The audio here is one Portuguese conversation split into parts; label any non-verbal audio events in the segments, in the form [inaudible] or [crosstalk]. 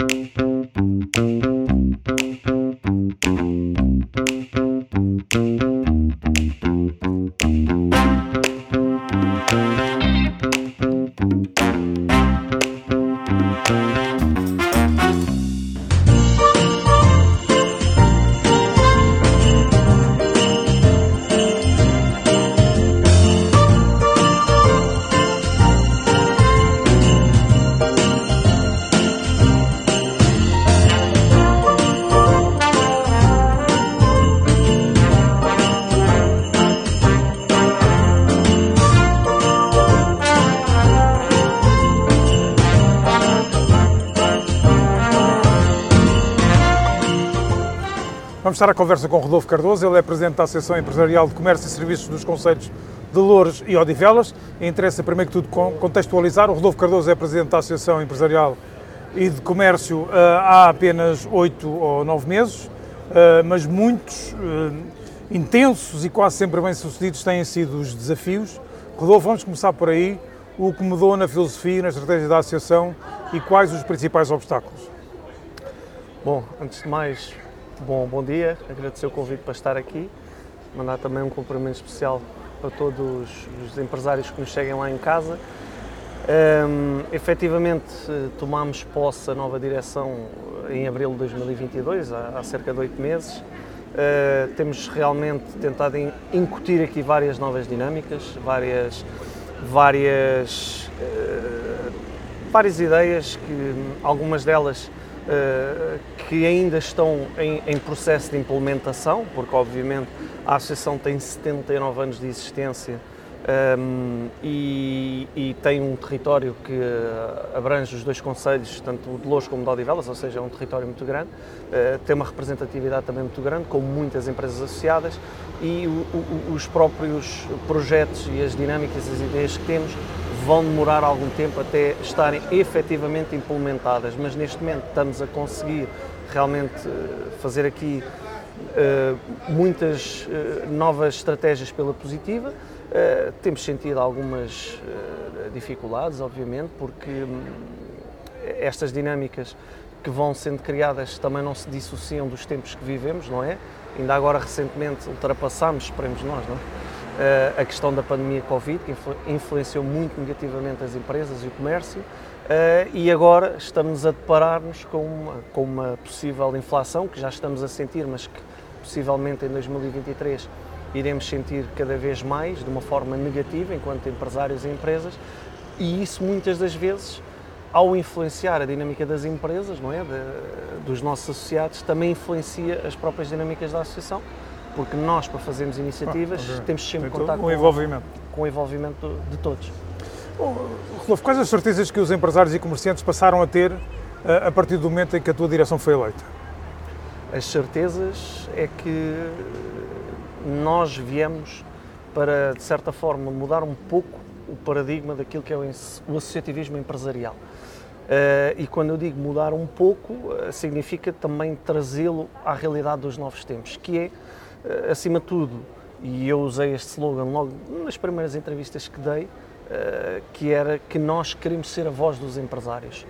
Vamos estar à conversa com Rodolfo Cardoso, ele é Presidente da Associação Empresarial de Comércio e Serviços dos Conselhos de Louros e Odivelas. Interessa, primeiro que tudo, contextualizar. O Rodolfo Cardoso é Presidente da Associação Empresarial e de Comércio uh, há apenas oito ou nove meses, uh, mas muitos uh, intensos e quase sempre bem-sucedidos têm sido os desafios. Rodolfo, vamos começar por aí. O que mudou na filosofia e na estratégia da Associação e quais os principais obstáculos? Bom, antes de mais, Bom, bom dia, agradecer o convite para estar aqui, mandar também um cumprimento especial para todos os empresários que nos seguem lá em casa. Um, efetivamente, tomámos posse a nova direção em abril de 2022, há, há cerca de oito meses. Uh, temos realmente tentado incutir aqui várias novas dinâmicas, várias, várias, uh, várias ideias, que algumas delas eh, que ainda estão em, em, processo de implementação, porque obviamente a Associação tem 79 anos de existência um, ehm, e, e, tem um território que abrange os dois conselhos, tanto o de Louros como o de Odivelas, ou seja, é um território muito grande, uh, tem uma representatividade também muito grande, com muitas empresas associadas e o, o, os próprios projetos e as dinâmicas, as ideias que temos vão demorar algum tempo até estarem efetivamente implementadas, mas neste momento estamos a conseguir realmente eh, fazer aqui uh, muitas uh, novas estratégias pela positiva. Temos sentido algumas dificuldades, obviamente, porque um, estas dinâmicas que vão sendo criadas também não se dissociam dos tempos que vivemos, não é? Ainda agora recentemente ultrapassámos, esperemos nós, não é? Eh, a questão da pandemia Covid, que influenciou muito negativamente as empresas e o comércio, eh, e agora estamos a deparar-nos com uma, com uma possível inflação, que já estamos a sentir, mas que possivelmente em 2023 iremos sentir cada vez mais, de uma forma negativa, enquanto empresários e empresas, e isso muitas das vezes, ao influenciar a dinâmica das empresas, não é, de, dos nossos associados, também influencia as próprias dinâmicas da associação, porque nós, para fazermos iniciativas, ah, okay. temos sempre que contar com, envolvimento. com o envolvimento de todos. Rodolfo, quais as certezas que os empresários e comerciantes passaram a ter eh, a partir do momento em que a tua direção foi eleita? As certezas é que nós viemos para, de certa forma, mudar um pouco o paradigma daquilo que é o associativismo empresarial. Uh, e quando eu digo mudar um pouco, uh, significa também trazê-lo à realidade dos novos tempos, que é eh, acima de tudo, e eu usei este slogan logo nas primeiras entrevistas que dei, eh, que era que nós queremos ser a voz dos empresários.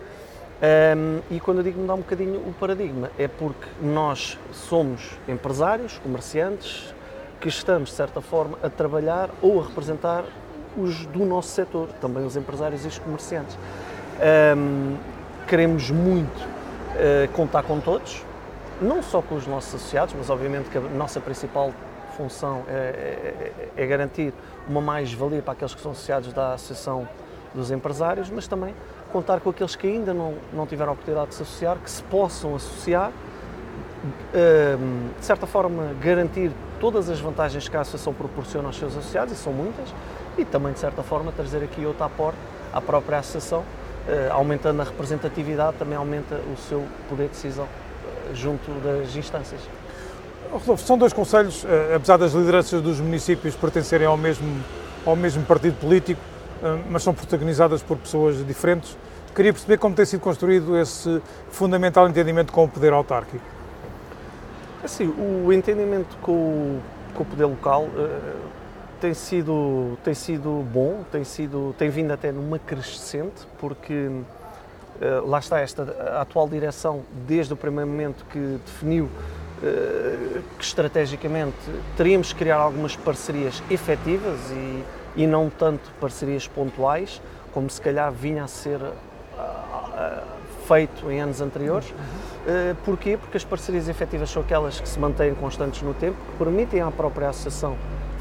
e quando eu digo mudar um bocadinho o paradigma, é porque nós somos empresários, comerciantes, que estamos, de certa forma, a trabalhar ou a representar os do nosso setor, também os empresários e os comerciantes. queremos muito uh, contar com todos, não só com os nossos associados, mas obviamente que a nossa principal função é, é, é garantir uma mais-valia para aqueles que são associados da Associação dos Empresários, mas também contar com aqueles que ainda não, não tiveram a oportunidade de se associar, que se possam associar, ehm, de certa forma garantir todas as vantagens que a Associação proporciona aos seus associados, e são muitas, e também, de certa forma, trazer aqui outro aporte à própria Associação, eh, aumentando a representatividade, também aumenta o seu poder de decisão junto das instâncias. Rodolfo, são dois conselhos, eh, apesar das lideranças dos municípios pertencerem ao mesmo, ao mesmo partido político, eh, mas são protagonizadas por pessoas diferentes. Queria perceber como tem sido construído esse fundamental entendimento com o poder autárquico. Assim, o entendimento com o, com o poder local uh, tem, sido, tem sido bom, tem, sido, tem vindo até numa crescente, porque Uh, lá está esta a atual direção, desde o primeiro momento que definiu uh, que estrategicamente teríamos que criar algumas parcerias efetivas e, e não tanto parcerias pontuais, como se calhar vinha a ser uh, feito em anos anteriores. Uh, porquê? Porque as parcerias efetivas são aquelas que se mantêm constantes no tempo, que permitem à própria associação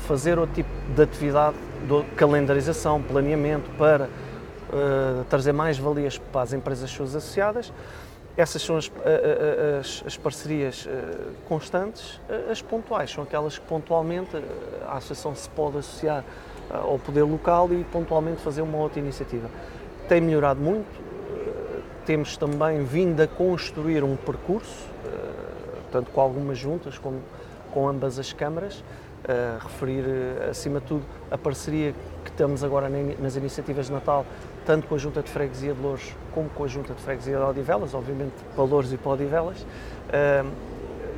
fazer outro tipo de atividade, de calendarização, planeamento, para uh, trazer mais valias para as empresas suas associadas. Essas são as, as, as parcerias constantes. As pontuais são aquelas que pontualmente a associação se pode associar ao poder local e pontualmente fazer uma outra iniciativa. Tem melhorado muito, temos também vindo a construir um percurso, tanto com algumas juntas como com ambas as câmaras, referir, acima de tudo, a parceria que temos agora nas iniciativas de Natal, tanto com a Junta de Freguesia de Louros como com a Junta de Freguesia de Odivelas, obviamente para Louros e para Odivelas,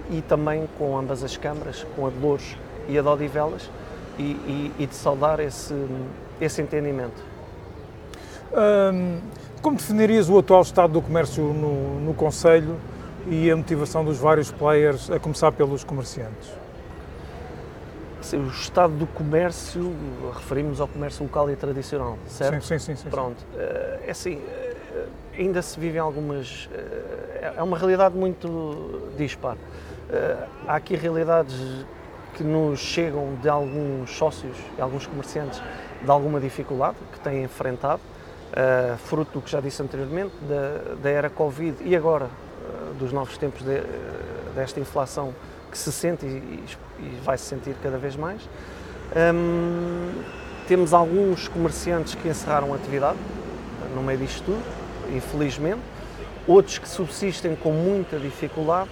e também com ambas as câmaras, com a de Louros e a de Odivelas, e, e, e de saudar esse, esse entendimento. como definirias o atual estado do comércio no, no Conselho e a motivação dos vários players, a começar pelos comerciantes? O estado do comércio, referimos ao comércio local e tradicional, certo? Sim, sim, sim. sim Pronto, eh, é assim, eh, ainda se vivem algumas. Eh, é uma realidade muito dispar. Há aqui realidades que nos chegam de alguns sócios e alguns comerciantes de alguma dificuldade que têm enfrentado, fruto do que já disse anteriormente, da, da era Covid e agora dos novos tempos de, desta inflação que se sente e, e vai se sentir cada vez mais. Um, temos alguns comerciantes que encerraram a atividade no meio disto tudo, infelizmente, outros que subsistem com muita dificuldade,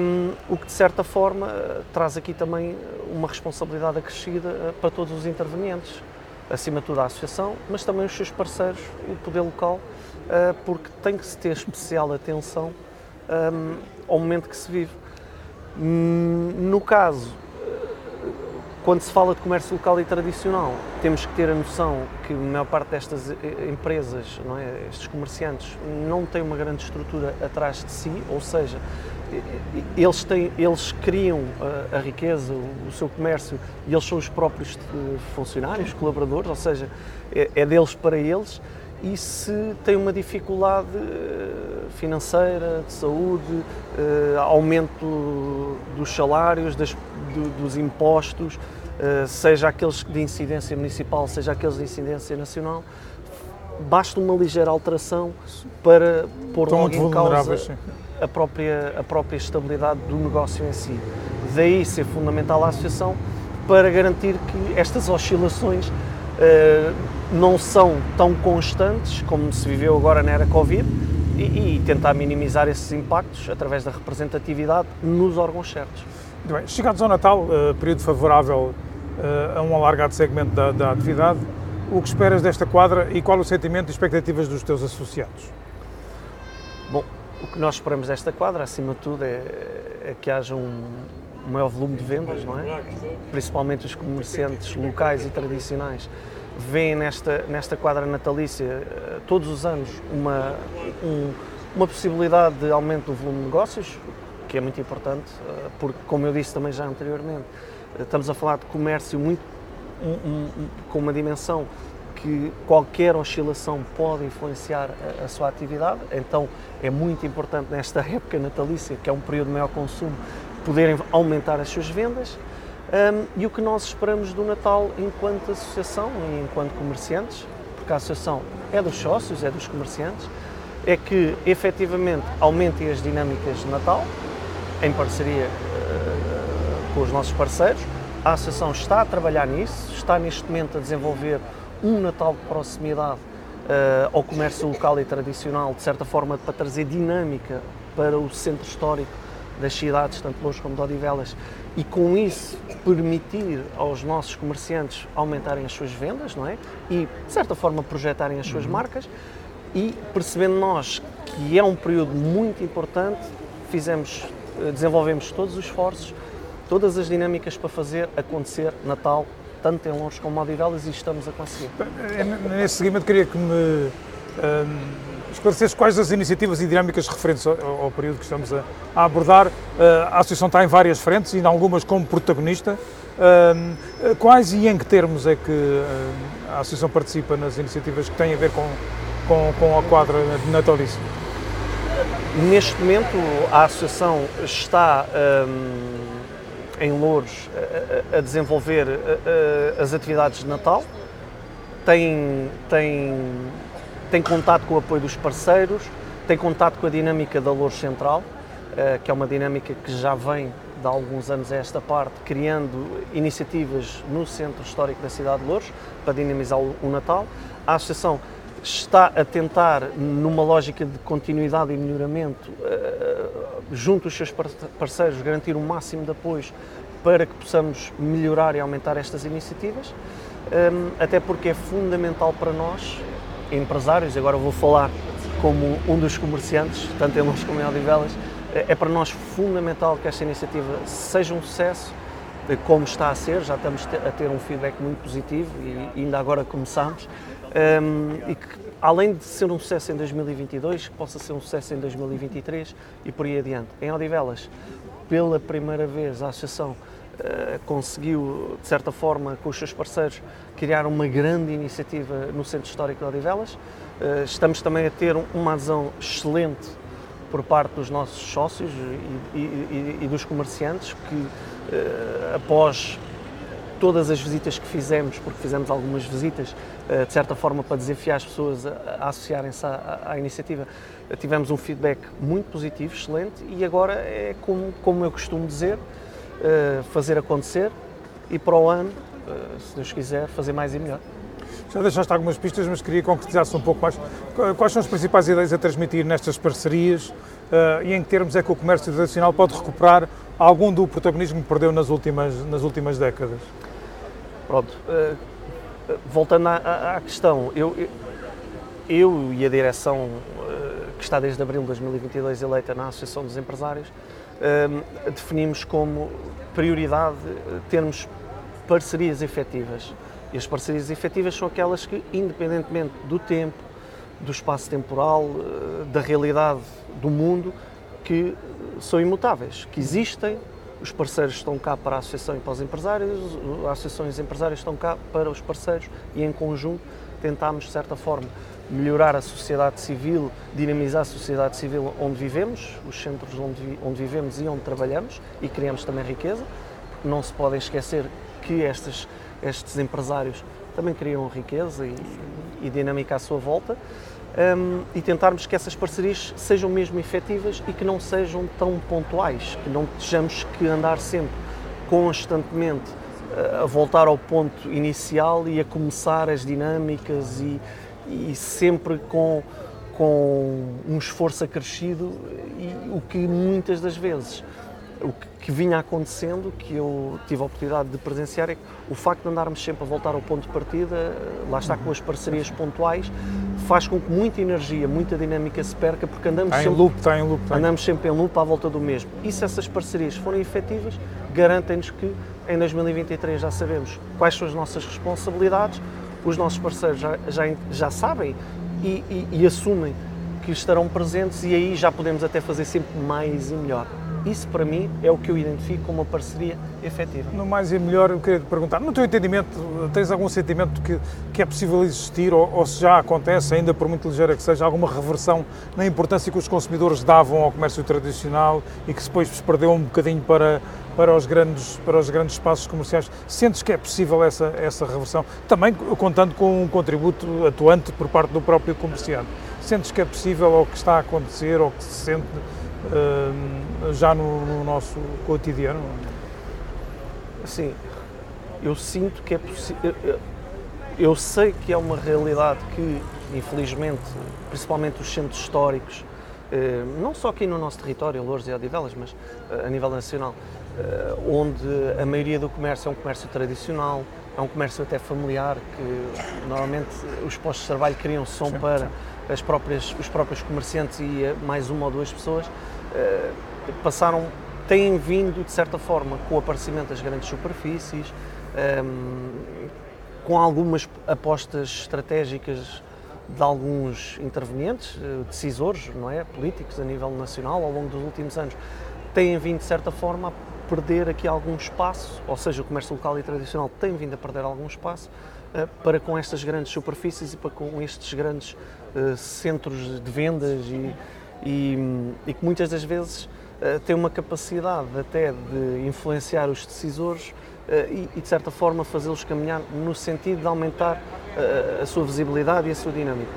um, o que de certa forma traz aqui também uma responsabilidade acrescida eh, para todos os intervenientes, acima de tudo a associação, mas também os seus parceiros, o poder local, uh, porque tem que se ter especial atenção um, ao momento que se vive. Hum, no caso, quando se fala de comércio local e tradicional, temos que ter a noção que a maior parte destas eh, empresas, não é, estes comerciantes, não têm uma grande estrutura atrás de si, ou seja, eles, têm, eles criam a, a riqueza, o, o, seu comércio, e eles são os próprios eh, funcionários, colaboradores, ou seja, é, é deles para eles e se tem uma dificuldade eh, financeira, de saúde, eh, aumento dos salários, das, dos impostos, eh, seja aqueles de incidência municipal, seja aqueles de incidência nacional, basta uma ligeira alteração para pôr logo em causa a própria, a própria estabilidade do negócio em si. Daí ser fundamental a associação para garantir que estas oscilações não são tão constantes como se viveu agora na era Covid e, e, tentar minimizar esses impactos através da representatividade nos órgãos certos. Muito bem. Chegados ao Natal, uh, período favorável uh, a um alargado segmento da, da, atividade, o que esperas desta quadra e qual o sentimento e expectativas dos teus associados? Bom, o que nós esperamos desta quadra, acima de tudo, é, é que haja um maior volume de vendas, não é? Principalmente os comerciantes locais e tradicionais veem nesta, nesta quadra natalícia eh, todos os anos uma, um, uma possibilidade de aumento do volume de negócios, que é muito importante, eh, porque, como eu disse também já anteriormente, eh, estamos a falar de comércio muito, um, um, com uma dimensão que qualquer oscilação pode influenciar a, a, sua atividade, então é muito importante nesta [laughs] época natalícia, que é um período de maior consumo, poderem aumentar as suas vendas. Um, e o que nós esperamos do Natal enquanto associação e enquanto comerciantes, porque a associação é dos sócios, é dos comerciantes, é que efetivamente aumentem as dinâmicas de Natal, em parceria uh, com os nossos parceiros. A associação está a trabalhar nisso, está neste momento a desenvolver um Natal de proximidade uh, ao comércio local e tradicional, de certa forma para trazer dinâmica para o centro histórico das cidades, tanto Louros como de Odivelas, e com isso permitir aos nossos comerciantes aumentarem as suas vendas, não é? E, de certa forma, projetarem as suas uhum. marcas e percebendo nós que é um período muito importante, fizemos, eh, desenvolvemos todos os esforços, todas as dinâmicas para fazer acontecer Natal, tanto em Louros como em Odivelas, e estamos a conseguir. Nesse seguimento, queria que me hum, esclarecer quais as iniciativas e dinâmicas referentes ao, ao período que estamos a, a abordar. Uh, a Associação está em várias frentes e em algumas como protagonista. Uh, quais e em que termos é que uh, a Associação participa nas iniciativas que têm a ver com, com, com a quadra de natalício? Neste momento, a Associação está um, em Louros a, a desenvolver a, as atividades de Natal, tem, tem, tem contato com o apoio dos parceiros, tem contato com a dinâmica da Louros Central, uh, que é uma dinâmica que já vem de alguns anos a esta parte, criando iniciativas no centro histórico da cidade de Louros para dinamizar o, Natal. A Associação está a tentar, numa lógica de continuidade e melhoramento, uh, junto aos seus parceiros, garantir o máximo de apoios para que possamos melhorar e aumentar estas iniciativas, um, até porque é fundamental para nós, empresários, agora vou falar como um dos comerciantes, tanto em Lons como em Odivelas, é para nós fundamental que esta iniciativa seja um sucesso, como está a ser, já estamos a ter um feedback muito positivo e ainda agora começamos, um, e que além de ser um sucesso em 2022, que possa ser um sucesso em 2023 e por aí adiante. Em Odivelas, pela primeira vez, a Associação conseguiu, de certa forma, com os seus parceiros, criar uma grande iniciativa no Centro Histórico de Odivelas. Uh, estamos também a ter uma adesão excelente por parte dos nossos sócios e, e, e dos comerciantes que, uh, após todas as visitas que fizemos, porque fizemos algumas visitas, de certa forma, para desafiar as pessoas a, a associarem-se à, à, iniciativa, tivemos um feedback muito positivo, excelente, e agora é como, como eu costumo dizer, fazer acontecer e para o ano, se Deus quiser, fazer mais e melhor. Já deixaste algumas pistas, mas queria concretizar-se um pouco mais. Quais são as principais ideias a transmitir nestas parcerias uh, e em que termos é que o comércio tradicional pode recuperar algum do protagonismo que perdeu nas últimas, nas últimas décadas? Pronto, uh, voltando à, à, questão, eu, eu e a direção uh, que está desde abril de 2022 eleita na Associação dos Empresários, definimos como prioridade termos parcerias efetivas. E as parcerias efetivas são aquelas que, independentemente do tempo, do espaço temporal, eh, da realidade do mundo, que são imutáveis, que existem, os parceiros estão cá para a associação e para os empresários, as associações e empresários estão cá para os parceiros e, em conjunto, tentamos, de certa forma, melhorar a sociedade civil, dinamizar a sociedade civil onde vivemos, os centros onde, onde vivemos e onde trabalhamos e criamos também riqueza, não se podem esquecer que estas estes empresários também criam riqueza e, e dinâmica à sua volta. Um, e tentarmos que essas parcerias sejam mesmo efetivas e que não sejam tão pontuais, que não tenhamos que andar sempre constantemente uh, a voltar ao ponto inicial e a começar as dinâmicas e, e sempre com, com um esforço acrescido, e, o que muitas das vezes o que vinha acontecendo, que eu tive a oportunidade de presenciar, é que o facto de andarmos sempre a voltar ao ponto de partida, lá está com as parcerias pontuais, faz com que muita energia, muita dinâmica se perca, porque andamos está sempre, em loop, está em loop, está. andamos sempre em loop à volta do mesmo. E se essas parcerias forem efetivas, garantem-nos que em 2023 já sabemos quais são as nossas responsabilidades, os nossos parceiros já, já, já sabem e, e, e assumem que estarão presentes e aí já podemos até fazer sempre mais e melhor. Isso, para mim, é o que eu identifico como uma parceria efetiva. No mais e melhor, eu queria te perguntar, no teu entendimento, tens algum sentimento que, que é possível existir, ou, ou, se já acontece, ainda por muito ligeira que seja, alguma reversão na importância que os consumidores davam ao comércio tradicional e que depois se perdeu um bocadinho para, para, os grandes, para os grandes espaços comerciais? Sentes que é possível essa, essa reversão? Também contando com um contributo atuante por parte do próprio comerciante. Sentes que é possível, ou que está a acontecer, ou que se sente já no, no, nosso cotidiano? Sim, eu sinto que é possível. Eu sei que é uma realidade que, infelizmente, principalmente os centros históricos, eh, não só aqui no nosso território, Louros e Odivelas, mas eh, a nível nacional, onde a maioria do comércio é um comércio tradicional, é um comércio até familiar, que normalmente os postos de trabalho criam som sim, para sim. As próprias, os próprios comerciantes e mais uma ou duas pessoas. Eh, passaram, têm vindo, de certa forma, com o aparecimento das grandes superfícies, ehm, com algumas apostas estratégicas de alguns intervenientes, eh, decisores, não é, políticos a nível nacional ao longo dos últimos anos, têm vindo de certa forma a perder aqui algum espaço, ou seja, o comércio local e tradicional tem vindo a perder algum espaço uh, para com estas grandes superfícies e para com estes grandes uh, centros de vendas e, e, e, que muitas das vezes uh, têm uma capacidade até de influenciar os decisores e, e, de certa forma fazê-los caminhar no sentido de aumentar a sua visibilidade e a sua dinâmica.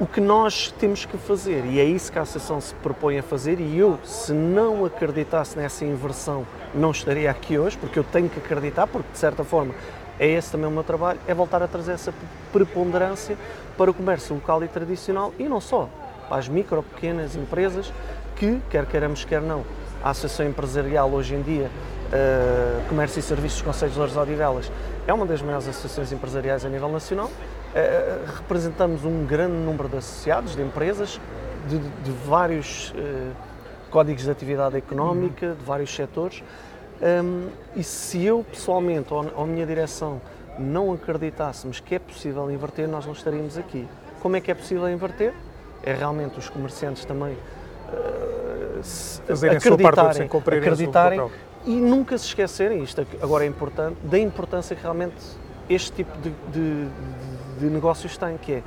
O que nós temos que fazer, e é isso que a Associação se propõe a fazer, e eu, se não acreditasse nessa inversão, não estaria aqui hoje, porque eu tenho que acreditar, porque de certa forma é esse também o meu trabalho, é voltar a trazer essa preponderância para o comércio local e tradicional e não só, para as micro, pequenas empresas que, quer queiramos, quer não, a Associação Empresarial hoje em dia, uh, Comércio e Serviços dos Conselhos de Louros Odivelas, é uma das maiores associações empresariais a nível nacional eh, representamos um grande número de associados, de empresas, de, de vários uh, códigos de atividade económica, de vários setores. Um, e se eu pessoalmente ou, ou a minha direção não acreditássemos que é possível inverter, nós não estaríamos aqui. Como é que é possível inverter? É realmente os comerciantes também Fazerem acreditarem, parte, acreditarem e nunca se esquecerem, isto agora é importante, da importância que realmente este tipo de, de, de negócios tem, que é,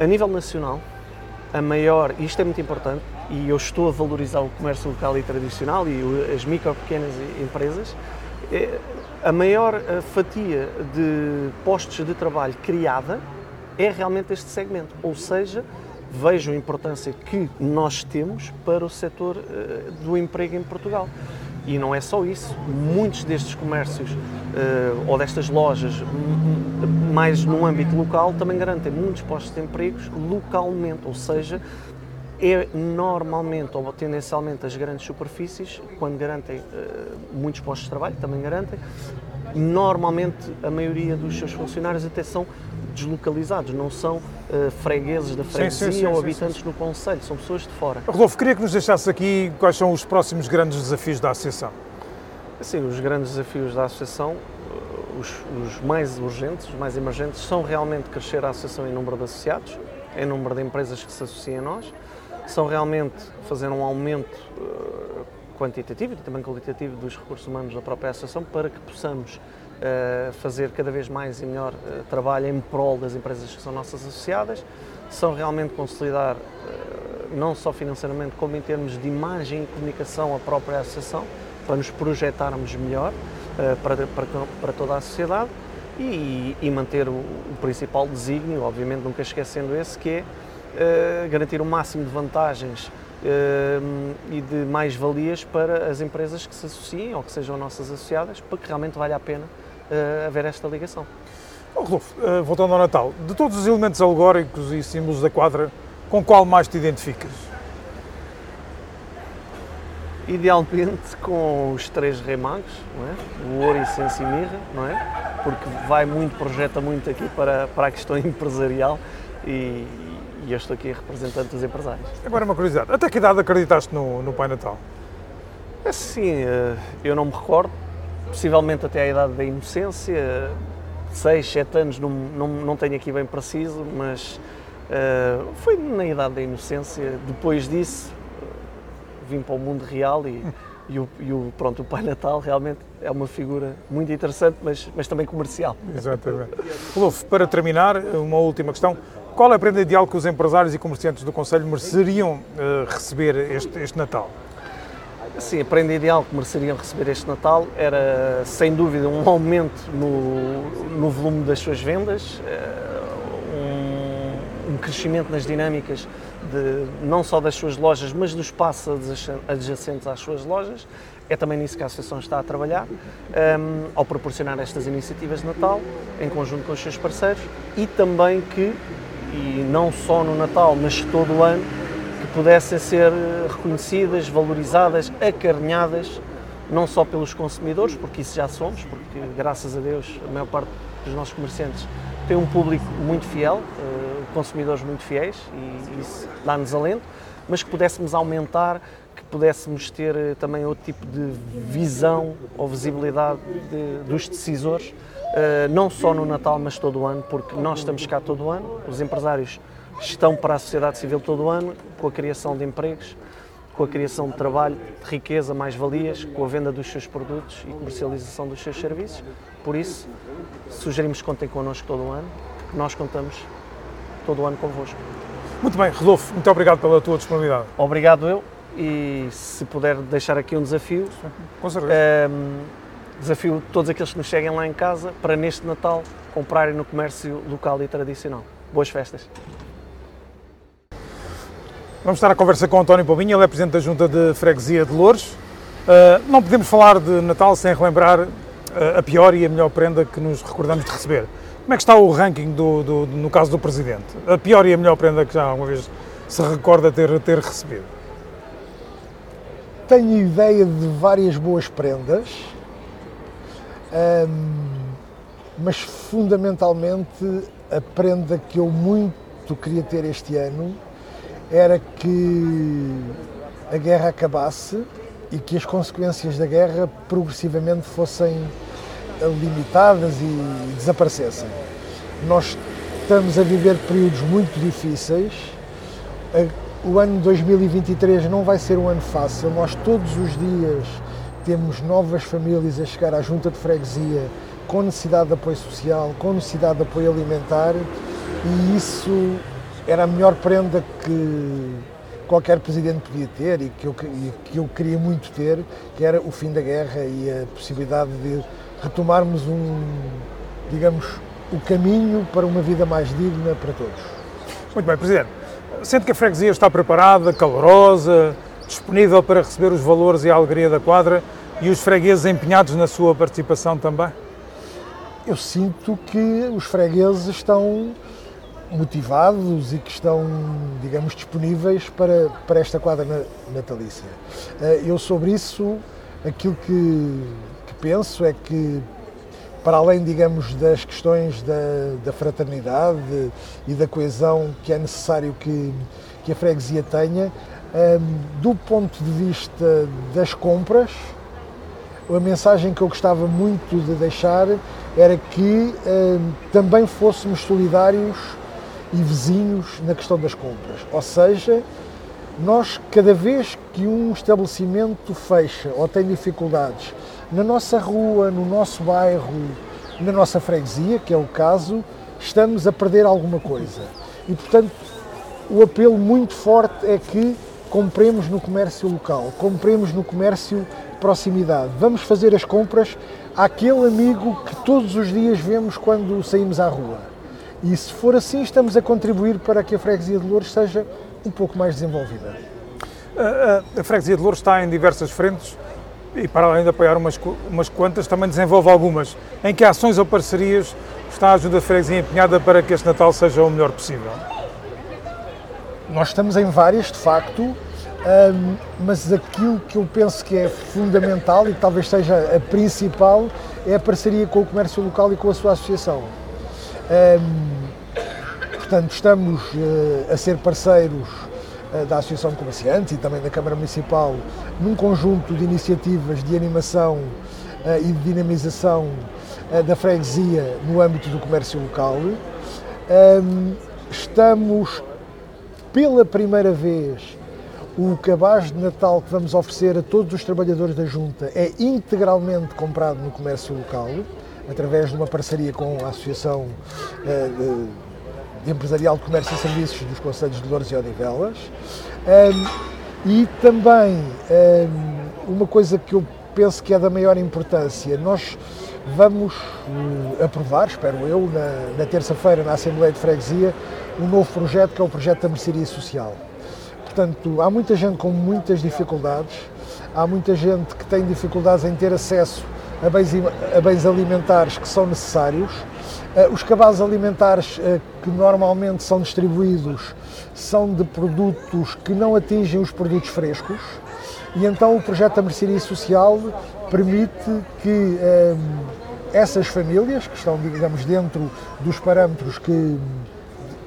a nível nacional, a maior, e isto é muito importante, e eu estou a valorizar o comércio local e tradicional e as micro pequenas empresas, é, a maior fatia de postos de trabalho criada é realmente este segmento, ou seja, vejo a importância que nós temos para o setor eh, do emprego em Portugal. E não é só isso, muitos destes comércios uh, ou destas lojas, mais no âmbito local, também garantem muitos postos de empregos localmente, ou seja, é normalmente ou tendencialmente as grandes superfícies, quando garantem uh, muitos postos de trabalho, também garantem, normalmente a maioria dos seus funcionários até são deslocalizados, não são uh, fregueses da freguesia sim, sim, sim, ou habitantes no Conselho, são pessoas de fora. Rodolfo, queria que nos deixasse aqui quais são os próximos grandes desafios da Associação. Sim, os grandes desafios da Associação, eh, os, os, mais urgentes, os mais emergentes, são realmente crescer a Associação em número de associados, em número de empresas que se associam a nós, são realmente fazer um aumento uh, quantitativo e também qualitativo dos recursos humanos da própria Associação para que possamos fazer cada vez mais e melhor uh, trabalho em prol das empresas que são nossas associadas, são realmente consolidar, uh, não só financeiramente, como em termos de imagem e comunicação, a própria associação, para nos projetarmos melhor para, para, para, toda a sociedade e, e manter o, o, principal desígnio, obviamente nunca esquecendo esse, que é garantir o máximo de vantagens e de mais-valias para as empresas que se associem ou que sejam nossas associadas, para que realmente valha a pena uh, haver esta ligação. Oh, Rodolfo, uh, voltando ao Natal, de todos os elementos alegóricos e símbolos da quadra, com qual mais te identificas? Idealmente com os três rei magos, não é? o ouro, essência e mirra, não é? porque vai muito, projeta muito aqui para, para a questão [laughs] empresarial e, e eu estou aqui representante dos empresários. Agora uma curiosidade, até que idade acreditaste no, no Pai Natal? Assim, eu não me recordo, possivelmente até à idade da inocência, 6, 7 anos, não, não, não tenho aqui bem preciso, mas uh, foi na idade da inocência. Depois disso, vim para o mundo real e, [laughs] e, o, e o, pronto, o Pai Natal realmente é uma figura muito interessante, mas, mas também comercial. Exatamente. Rodolfo, para terminar, uma última questão. Qual é a prenda ideal que os empresários e comerciantes do Conselho mereceriam uh, receber este, este Natal? Sim, a prenda ideal que mereceriam receber este Natal era, sem dúvida, um aumento no, no volume das suas vendas, eh, um, um, crescimento nas dinâmicas de, não só das suas lojas, mas dos espaços adjacentes às suas lojas. É também nisso que a Associação está a trabalhar, um, ehm, ao proporcionar estas iniciativas de Natal, em conjunto com os seus parceiros, e também que, e não só no Natal, mas todo o ano, pudessem ser reconhecidas, valorizadas, acarinhadas, não só pelos consumidores, porque isso já somos, porque graças a Deus a maior parte dos nossos comerciantes tem um público muito fiel, eh, consumidores muito fiéis e isso dá-nos alento, mas que pudéssemos aumentar, que pudéssemos ter eh, também outro tipo de visão ou visibilidade de, dos decisores, uh, não só no Natal, mas todo o ano, porque nós estamos cá todo o ano, os empresários estão para a sociedade civil todo o ano, com a criação de empregos, com a criação de trabalho, de riqueza, mais-valias, com a venda dos seus produtos e comercialização dos seus serviços. Por isso, sugerimos que contem connosco todo o ano, nós contamos todo o ano convosco. Muito bem, Rodolfo, muito obrigado pela tua disponibilidade. Obrigado eu e se puder deixar aqui um desafio. Com certeza. Um, desafio todos aqueles que nos cheguem lá em casa para neste Natal comprarem no comércio local e tradicional. Boas festas! Vamos estar a conversa com António Pombinha, ele é Presidente da Junta de Freguesia de Louros. Uh, não podemos falar de Natal sem relembrar uh, a pior e a melhor prenda que nos recordamos de receber. Como é que está o ranking do, do, do, no caso do Presidente? A pior e a melhor prenda que já alguma vez se recorda ter, ter recebido? Tenho ideia de várias boas prendas, mas fundamentalmente a prenda que eu muito queria ter este ano era que a guerra acabasse e que as consequências da guerra progressivamente fossem limitadas e desaparecessem. Nós estamos a viver períodos muito difíceis. O ano 2023 não vai ser um ano fácil. Nós todos os dias temos novas famílias a chegar à junta de freguesia com necessidade de apoio social, com necessidade de apoio alimentar e isso era a melhor prenda que qualquer presidente podia ter e que eu, e que eu queria muito ter, que era o fim da guerra e a possibilidade de retomarmos um, digamos, o caminho para uma vida mais digna para todos. Muito bem, Presidente. Sente que a freguesia está preparada, calorosa, disponível para receber os valores e a alegria da quadra e os fregueses empenhados na sua participação também? Eu sinto que os fregueses estão motivados e que estão, digamos, disponíveis para, para esta quadra natalícia. Eh, eu, sobre isso, aquilo que, que penso é que, para além, digamos, das questões da, da fraternidade e da coesão que é necessário que, que a freguesia tenha, ehm, do ponto de vista das compras, a mensagem que eu gostava muito de deixar era que ehm, também fôssemos solidários e vizinhos na questão das compras. Ou seja, nós, cada vez que um estabelecimento fecha ou tem dificuldades na nossa rua, no nosso bairro, na nossa freguesia, que é o caso, estamos a perder alguma coisa. E, portanto, o apelo muito forte é que compremos no comércio local, compremos no comércio de proximidade. Vamos fazer as compras àquele amigo que todos os dias vemos quando saímos à rua. E se for assim, estamos a contribuir para que a freguesia de Louros seja um pouco mais desenvolvida. A, a, a freguesia de Louros está em diversas frentes e, para além de apoiar umas, umas quantas, também desenvolve algumas. Em que ações ou parcerias está a Junta de Freguesia empenhada para que este Natal seja o melhor possível? Nós estamos em várias, de facto, hum, mas aquilo que eu penso que é fundamental e talvez seja a principal é a parceria com o comércio local e com a sua associação. Portanto, estamos uh, a ser parceiros uh, da Associação de Comerciantes e também da Câmara Municipal num conjunto de iniciativas de animação uh, e de dinamização da freguesia no âmbito do comércio local. Estamos, pela primeira vez, o cabaz de Natal que vamos oferecer a todos os trabalhadores da Junta é integralmente comprado no comércio local através de uma parceria com a Associação eh, de Empresarial de Comércio e Serviços dos Conselhos de Louros e Odivelas. E também uma coisa que eu penso que é da maior importância, nós vamos eh, aprovar, espero eu, na, na terça-feira na Assembleia de Freguesia, um novo projeto que é o projeto da Mercearia Social. Portanto, há muita gente com muitas dificuldades, há muita gente que tem dificuldades em ter acesso a bens, a bens alimentares que são necessários. Eh, os cabazes alimentares eh, que normalmente são distribuídos são de produtos que não atingem os produtos frescos e então o projeto da Mercearia Social permite que eh, essas famílias, que estão, digamos, dentro dos parâmetros que,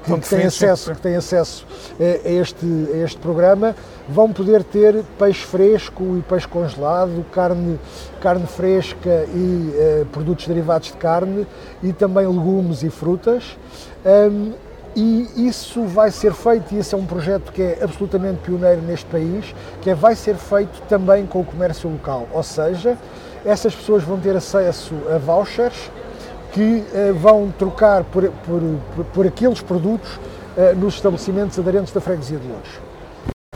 que, que têm acesso, que têm acesso a, este, a este programa vão poder ter peixe fresco e peixe congelado, carne, carne fresca e uh, produtos derivados de carne e também legumes e frutas. Um, e isso vai ser feito, e esse é um projeto que é absolutamente pioneiro neste país, que é, vai ser feito também com o comércio local, ou seja, essas pessoas vão ter acesso a vouchers que uh, vão trocar por, por, por, por aqueles produtos uh, nos estabelecimentos aderentes da freguesia de Lourdes.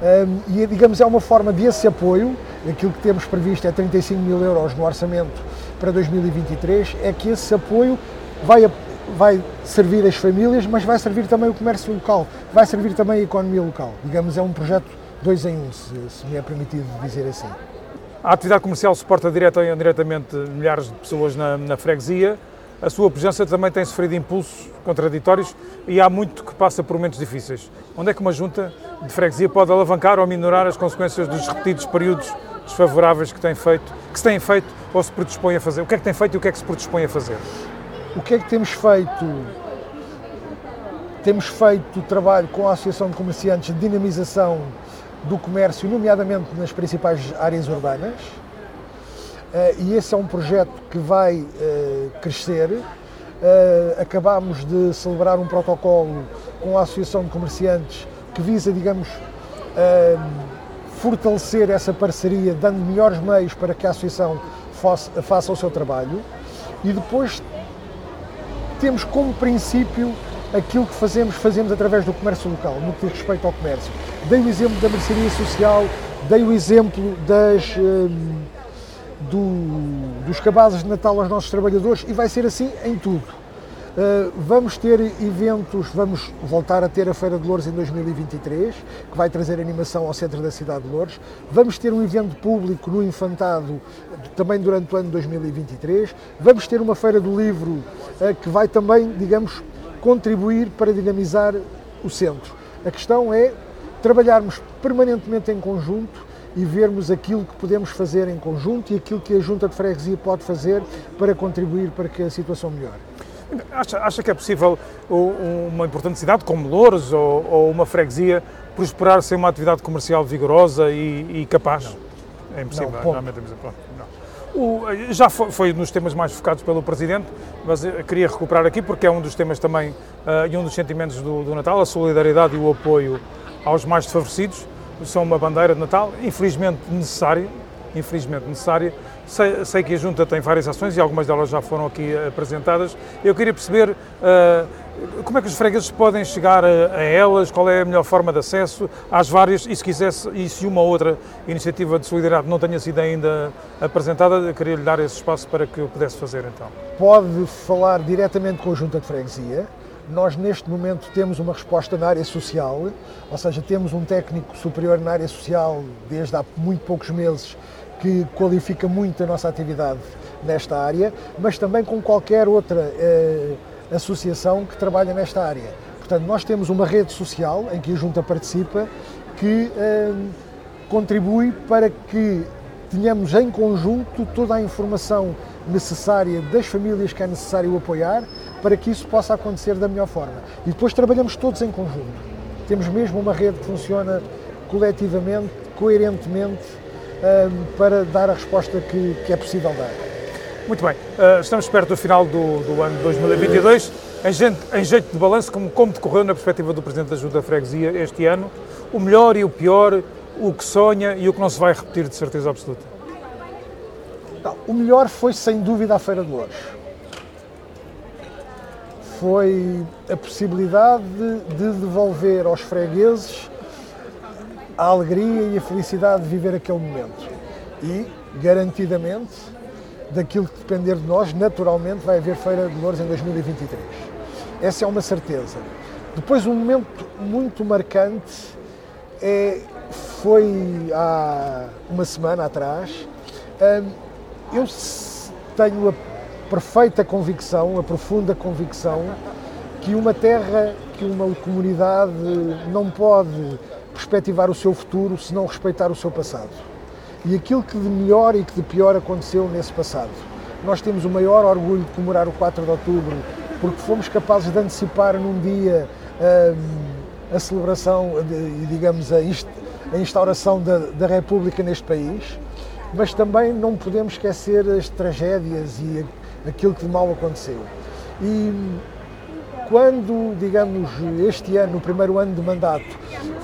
Um, e, digamos, é uma forma desse apoio, aquilo que temos previsto é 35 mil euros no orçamento para 2023, é que esse apoio vai, vai servir as famílias, mas vai servir também o comércio local, vai servir também a economia local. Digamos, é um projeto dois em um, se, se me é permitido dizer assim. A atividade comercial suporta direta ou indiretamente milhares de pessoas na, na freguesia a sua presença também tem sofrido impulsos contraditórios e há muito que passa por momentos difíceis. Onde é que uma junta de freguesia pode alavancar ou minorar as consequências dos repetidos períodos desfavoráveis que, tem feito, que se têm feito ou se predispõe a fazer? O que é que tem feito e o que é que se predispõe a fazer? O que é que temos feito? Temos feito trabalho com a Associação de Comerciantes de dinamização do comércio, nomeadamente nas principais áreas urbanas e esse é um projeto que vai eh, crescer. Eh, acabámos de celebrar um protocolo com a Associação de Comerciantes que visa, digamos, fortalecer essa parceria, dando melhores meios para que a Associação faça, faça o seu trabalho. E depois temos como princípio aquilo que fazemos, fazemos através do comércio local, no que diz respeito ao comércio. Dei o exemplo da mercearia social, dei o exemplo das do, dos cabazes de Natal aos nossos trabalhadores e vai ser assim em tudo. Uh, vamos ter eventos, vamos voltar a ter a Feira de Louros em 2023, que vai trazer animação ao centro da cidade de Louros. Vamos ter um evento público no Infantado também durante o ano 2023. Vamos ter uma Feira do Livro uh, que vai também, digamos, contribuir para dinamizar o centro. A questão é trabalharmos permanentemente em conjunto e vermos aquilo que podemos fazer em conjunto e aquilo que a Junta de Freguesia pode fazer para contribuir para que a situação melhore. Acha, acha que é possível uma importante cidade como Louros ou, ou uma freguesia prosperar sem uma atividade comercial vigorosa e, e capaz? Não. É impossível, não, não. O, já foi, foi, nos temas mais focados pelo Presidente, mas queria recuperar aqui porque é um dos temas também uh, e um dos sentimentos do, do Natal, a solidariedade e o apoio aos mais desfavorecidos são uma bandeira de Natal, infelizmente necessária, infelizmente necessária. Sei, sei, que a Junta tem várias ações e algumas delas já foram aqui apresentadas. Eu queria perceber uh, como é que os fregueses podem chegar a, a, elas, qual é a melhor forma de acesso às várias, e se quisesse, e se uma outra iniciativa de solidariedade não tenha sido ainda apresentada, queria lhe dar esse espaço para que eu pudesse fazer então. Pode falar diretamente com a Junta de Freguesia, nós, neste momento, temos uma resposta na área social, ou seja, temos um técnico superior na área social desde há muito poucos meses que qualifica muito a nossa atividade nesta área, mas também com qualquer outra eh, associação que trabalha nesta área. Portanto, nós temos uma rede social em que a Junta participa que eh, contribui para que tenhamos em conjunto toda a informação necessária das famílias que é necessário apoiar para que isso possa acontecer da melhor forma. E depois trabalhamos todos em conjunto. Temos mesmo uma rede que funciona coletivamente, coerentemente, para dar a resposta que, que, é possível dar. Muito bem, uh, estamos perto do final do, do ano 2022. Em, gente, em, jeito de balanço, como, como decorreu na perspectiva do Presidente da Junta de Freguesia este ano, o melhor e o pior, o que sonha e o que não se vai repetir de certeza absoluta? Não, o melhor foi sem dúvida a Feira de Louros foi a possibilidade de devolver aos fregueses a alegria e a felicidade de viver aquele momento. E, garantidamente, daquilo que depender de nós, naturalmente vai haver Feira de Louros em 2023. Essa é uma certeza. Depois, um momento muito marcante é, foi há uma semana atrás. Hum, eu tenho a perfeita convicção, a profunda convicção que uma terra, que uma comunidade não pode perspectivar o seu futuro se não respeitar o seu passado. E aquilo que de melhor e que de pior aconteceu nesse passado. Nós temos o maior orgulho de comemorar o 4 de outubro porque fomos capazes de antecipar num dia a celebração e, digamos, a, a instauração da, da, República neste país, mas também não podemos esquecer as tragédias e aquilo que de mal aconteceu. E quando, digamos, este ano, no primeiro ano de mandato,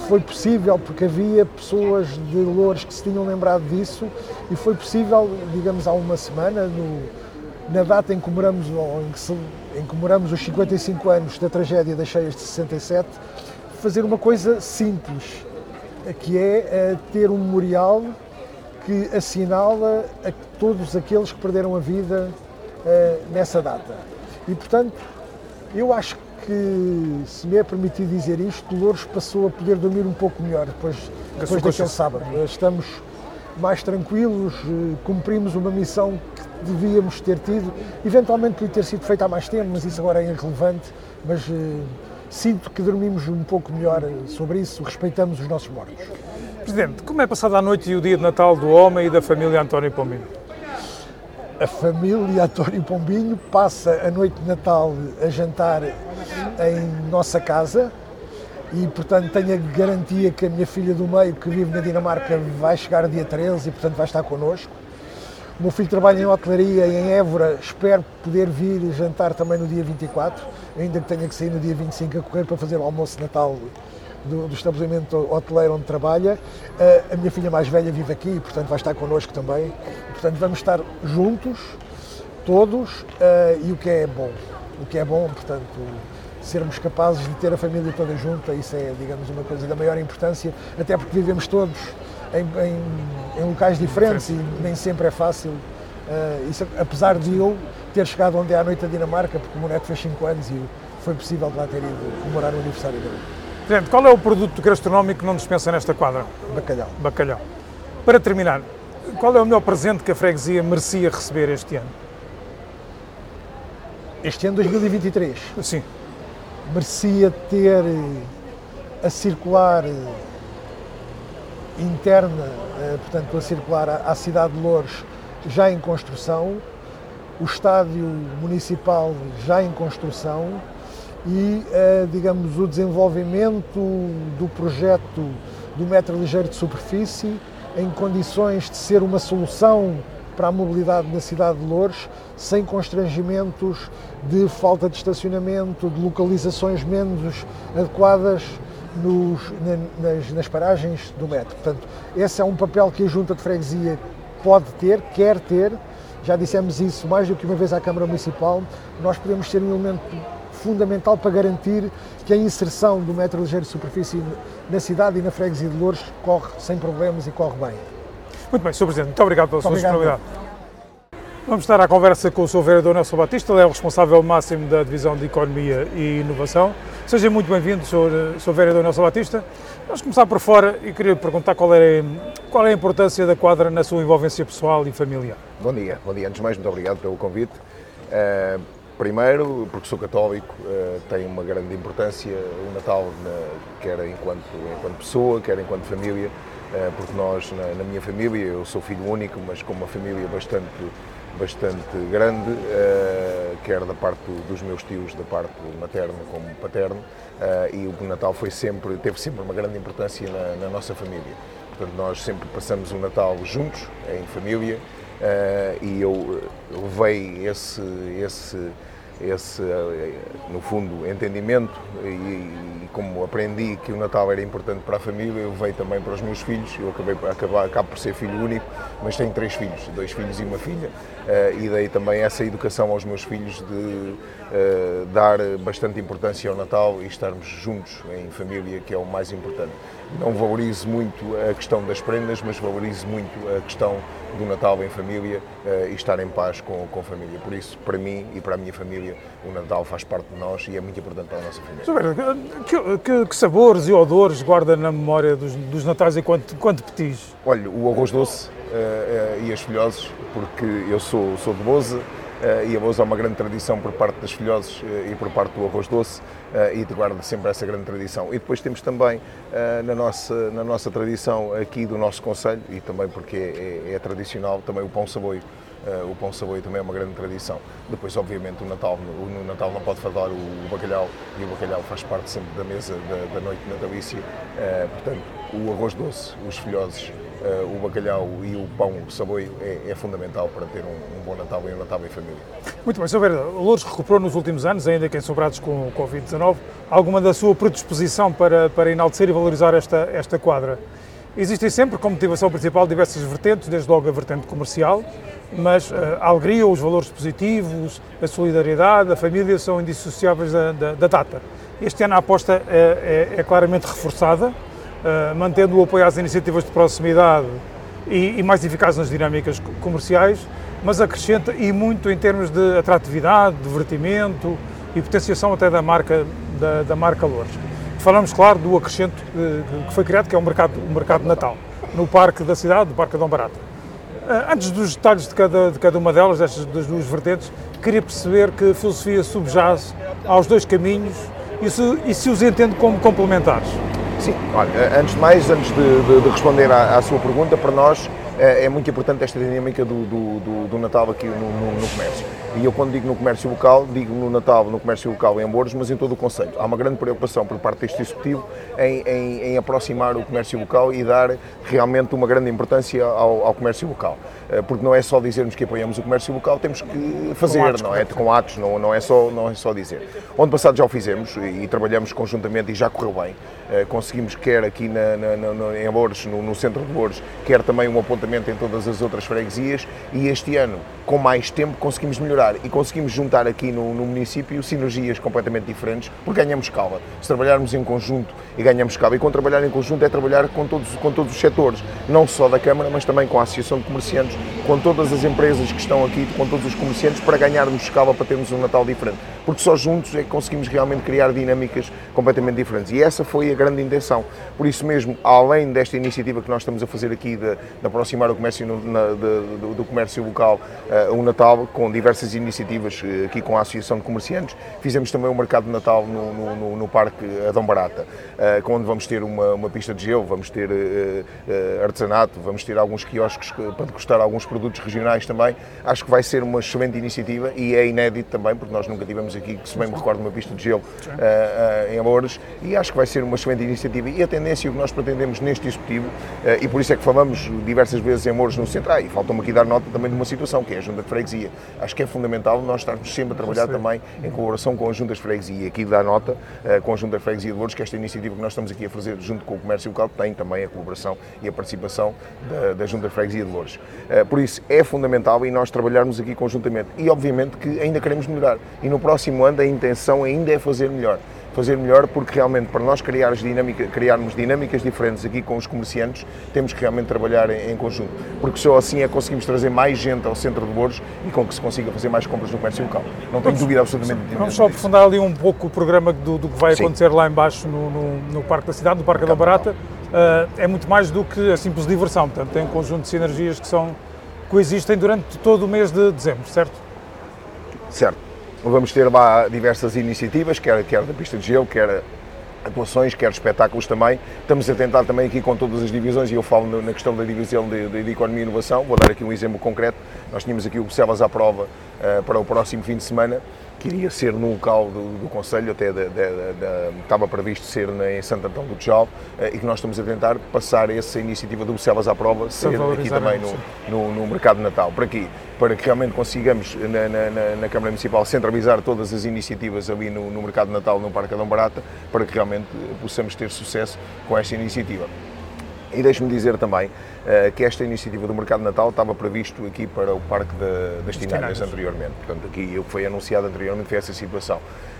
foi possível, porque havia pessoas de Lourdes que se tinham lembrado disso, e foi possível, digamos, há uma semana, no, na data em que, comemoramos, em, que comemoramos os 55 anos da tragédia das cheias de 67, fazer uma coisa simples, que é uh, ter um memorial que assinala a todos aqueles que perderam a vida uh, nessa data. E, portanto, eu acho que, se me é permitido dizer isto, Louros passou a poder dormir um pouco melhor depois, depois daquele sábado. Estamos mais tranquilos, eh, cumprimos uma missão que devíamos ter tido. Eventualmente podia ter sido feita há mais tempo, mas isso agora é irrelevante. Mas uh, sinto que dormimos um pouco melhor sobre isso, respeitamos os nossos mortos. Presidente, como é passada a noite e o dia de Natal do homem e da família António Pombino? A família António Pombinho passa a noite de Natal a jantar em nossa casa e, portanto, tenho a garantia que a minha filha do meio, que vive na Dinamarca, vai chegar dia 13 e, portanto, vai estar connosco. O meu filho trabalha em hotelaria em Évora, espero poder vir jantar também no dia 24, ainda que tenha que sair no dia 25 a correr para fazer o almoço de Natal do, do estabelecimento hoteleiro onde trabalha. Uh, a minha filha mais velha vive aqui, portanto vai estar connosco também. Portanto vamos estar juntos, todos, uh, e o que é bom. O que é bom, portanto, sermos capazes de ter a família toda junta, isso é, digamos, uma coisa da maior importância, até porque vivemos todos em, em, em locais diferentes e nem sempre é fácil. Uh, isso, apesar de eu ter chegado onde é à noite da Dinamarca, porque o moleque fez 5 anos e foi possível lá ter ido comemorar o aniversário dele. Presidente, qual é o produto gastronómico que não dispensa nesta quadra? Bacalhau. Bacalhau. Para terminar, qual é o melhor presente que a freguesia merecia receber este ano? Este ano 2023? Sim. Merecia ter eh, a circular eh, interna, eh, portanto, a circular à cidade de Louros já em construção, o estádio municipal já em construção e, eh, digamos, o desenvolvimento do projeto do metro ligeiro de superfície em condições de ser uma solução para a mobilidade na cidade de Louros, sem constrangimentos de falta de estacionamento, de localizações menos adequadas nos, nas, nas, paragens do metro. Portanto, esse é um papel que a Junta de Freguesia pode ter, quer ter. Já dissemos isso mais do que uma vez à Câmara Municipal. Nós podemos ser um elemento fundamental para garantir que a inserção do metro ligeiro de superfície na cidade e na freguesia de Louros corre sem problemas e corre bem. Muito bem, Sr. Presidente, muito obrigado pela muito sua disponibilidade. Vamos estar à conversa com o Sr. Vereador Nelson Batista, ele é o responsável máximo da Divisão de Economia e Inovação. Seja muito bem-vindo, Sr. Sr. Vereador Nelson Batista. Vamos começar por fora e queria perguntar qual é, qual é a importância da quadra na sua envolvência pessoal e familiar. Bom dia, bom dia. Antes de mais, muito obrigado pelo convite. Uh, Primeiro, porque sou católico, uh, tem uma grande importância o Natal, na, quer enquanto, enquanto pessoa, quer enquanto família, uh, porque nós, na, minha família, eu sou filho único, mas com uma família bastante, bastante grande, uh, quer da parte dos meus tios, da parte materna como paterno, e o Natal foi sempre, teve sempre uma grande importância na, na nossa família. Portanto, nós sempre passamos o Natal juntos, em família, e eu levei esse, esse esse, eh, no fundo, entendimento e, e, como aprendi que o Natal era importante para a família, eu veio também para os meus filhos. Eu acabei acabar, acabo por ser filho único, mas tenho três filhos, dois filhos e uma filha, e dei também essa educação aos meus filhos de uh, dar bastante importância ao Natal e estarmos juntos em família, que é o mais importante. Não valorizo muito a questão das prendas, mas valorizo muito a questão do Natal em família uh, e estar em paz com, com a família. Por isso, para mim e para a minha família, o Natal faz parte de nós e é muito importante para a nossa família. Que, que, que sabores e odores guarda na memória dos, dos Natais enquanto, enquanto petis? Olha, o arroz doce uh, uh, e as filhoses, porque eu sou, sou de Boza, Uh, e a Boza há uma grande tradição por parte das filhoses uh, e por parte do arroz doce. e guarda sempre essa grande tradição. E depois temos também na, nossa, na nossa tradição aqui do nosso Conselho, e também porque é, é, é tradicional, também o pão saboio. Uh, o pão saboio também é uma grande tradição. Depois, obviamente, o Natal, no Natal não pode faltar o, bacalhau e o bacalhau faz parte sempre da mesa da, da noite natalícia. Uh, portanto, o arroz doce, os filhoses, uh, o bacalhau e o pão saboio é, é fundamental para ter um, um, bom Natal e um Natal em família. Muito bem, Sr. Verda, o Louros recuperou nos últimos anos, ainda que ensombrados com o Covid-19, alguma da sua predisposição para, para enaltecer e valorizar esta, esta quadra. Existem sempre como motivação principal diversas vertentes, desde logo a vertente comercial, mas uh, a alegria, os valores positivos, a solidariedade, a família são indissociáveis da, da, da data. Este ano a aposta é, é, é claramente reforçada, uh, mantendo o apoio às iniciativas de proximidade e, e, mais eficaz nas dinâmicas comerciais, mas acrescenta e muito em termos de atratividade, divertimento e potenciação até da marca, da, da marca Lourdes. Falamos, claro, do acrescento que foi criado, que é o mercado, o mercado de Natal, no Parque da cidade, do Parque Adão Barata. Ah, antes dos detalhes de cada, de cada uma delas, destas das duas vertentes, queria perceber que filosofia subjaz aos dois caminhos e se, e se os entende como complementares. Sim, olha, antes de mais, antes de, de, de responder à, à, sua pergunta, para nós é, muito importante esta dinâmica do, do, do Natal aqui no, no, no, comércio. E eu, quando digo no comércio local, digo no Natal, no comércio local em Amores, mas em todo o Conselho. Há uma grande preocupação por parte deste Executivo em, em, em aproximar o comércio local e dar realmente uma grande importância ao, ao, comércio local. Eh, porque não é só dizermos que apoiamos o comércio local, temos que fazer, atos, não é? Com atos, não, não, é só, não é só dizer. Onde passado já o fizemos e, e trabalhamos conjuntamente e já correu bem. Eh, conseguimos, quer aqui na, na, na, em Amores, no, no centro de Amores, quer também um apontamento em todas as outras freguesias e este ano, com mais tempo, conseguimos melhorar e conseguimos juntar aqui no, no município sinergias completamente diferentes, porque ganhamos escala. Se trabalharmos em conjunto e ganhamos escala, e com trabalhar em conjunto é trabalhar com todos, com todos os setores, não só da Câmara, mas também com a Associação de Comerciantes, com todas as empresas que estão aqui, com todos os comerciantes, para ganharmos escala, para termos um Natal diferente. Porque só juntos é que conseguimos realmente criar dinâmicas completamente diferentes. E essa foi a grande intenção. Por isso mesmo, além desta iniciativa que nós estamos a fazer aqui de, de aproximar o comércio no, na, de, do, do, comércio local, uh, o Natal, com diversas iniciativas uh, aqui com a Associação de Comerciantes, fizemos também o mercado de Natal no, no, no, no Parque Adão Barata, uh, onde vamos ter uma, uma pista de gelo, vamos ter artesanato, vamos ter alguns quiosques para degustar alguns produtos regionais também. Acho que vai ser uma excelente iniciativa e é inédito também, porque nós nunca tivemos aqui, que se bem me recordo, uma pista de gelo em Amores, e acho que vai ser uma excelente iniciativa. E a tendência que nós pretendemos neste Executivo, e por isso é que falamos diversas vezes em Amores no centro, ah, e falta-me aqui dar nota também de uma situação, que é a Junta de Freguesia. Acho que é fundamental nós estarmos sempre a trabalhar também em colaboração com a Junta de Freguesia. E aqui dá nota uh, com a Junta de Freguesia de Louros, que esta iniciativa que nós estamos aqui a fazer junto com o comércio local tem também a colaboração e a participação da, da Junta de Freguesia de Louros. Uh, por isso, é fundamental e nós trabalharmos aqui conjuntamente. E, obviamente, que ainda queremos melhorar. E no próximo ano a intenção ainda é fazer melhor fazer melhor, porque realmente para nós criar dinâmica, criarmos dinâmicas diferentes aqui com os comerciantes, temos que realmente trabalhar em, em, conjunto, porque só assim é que conseguimos trazer mais gente ao centro de Louros e com que se consiga fazer mais compras no comércio local. Não tenho dúvida absolutamente Vamos, vamos só aprofundar ali um pouco o programa do, do que vai Sim. acontecer lá embaixo no, no, no, Parque da Cidade, no Parque da Barata. Uh, é muito mais do que a simples diversão, portanto tem um conjunto de sinergias que são coexistem durante todo o mês de dezembro, certo? Certo. Vamos ter lá diversas iniciativas, quer, quer da pista de gelo, quer atuações, quer espetáculos também. Estamos a tentar também aqui com todas as divisões, e eu falo na questão da divisão de, de, de Economia e Inovação, vou dar aqui um exemplo concreto. Nós tínhamos aqui o Celas à prova uh, para o próximo fim de semana, que iria ser no local do, do Conselho, até de, estava previsto ser em Santo Antão do Tchau, uh, e que nós estamos a tentar passar essa iniciativa do Celas à prova, ser aqui também no, no, no mercado de Natal. Por aqui, para que realmente consigamos, na, na, na, Câmara Municipal, centralizar todas as iniciativas ali no, no Mercado de Natal, no Parque Adão Barata, para que realmente possamos ter sucesso com esta iniciativa. E deixe-me dizer também uh, que esta iniciativa do Mercado Natal estava previsto aqui para o Parque de, das Tinárias anteriormente. Portanto, aqui foi anunciado anteriormente foi essa situação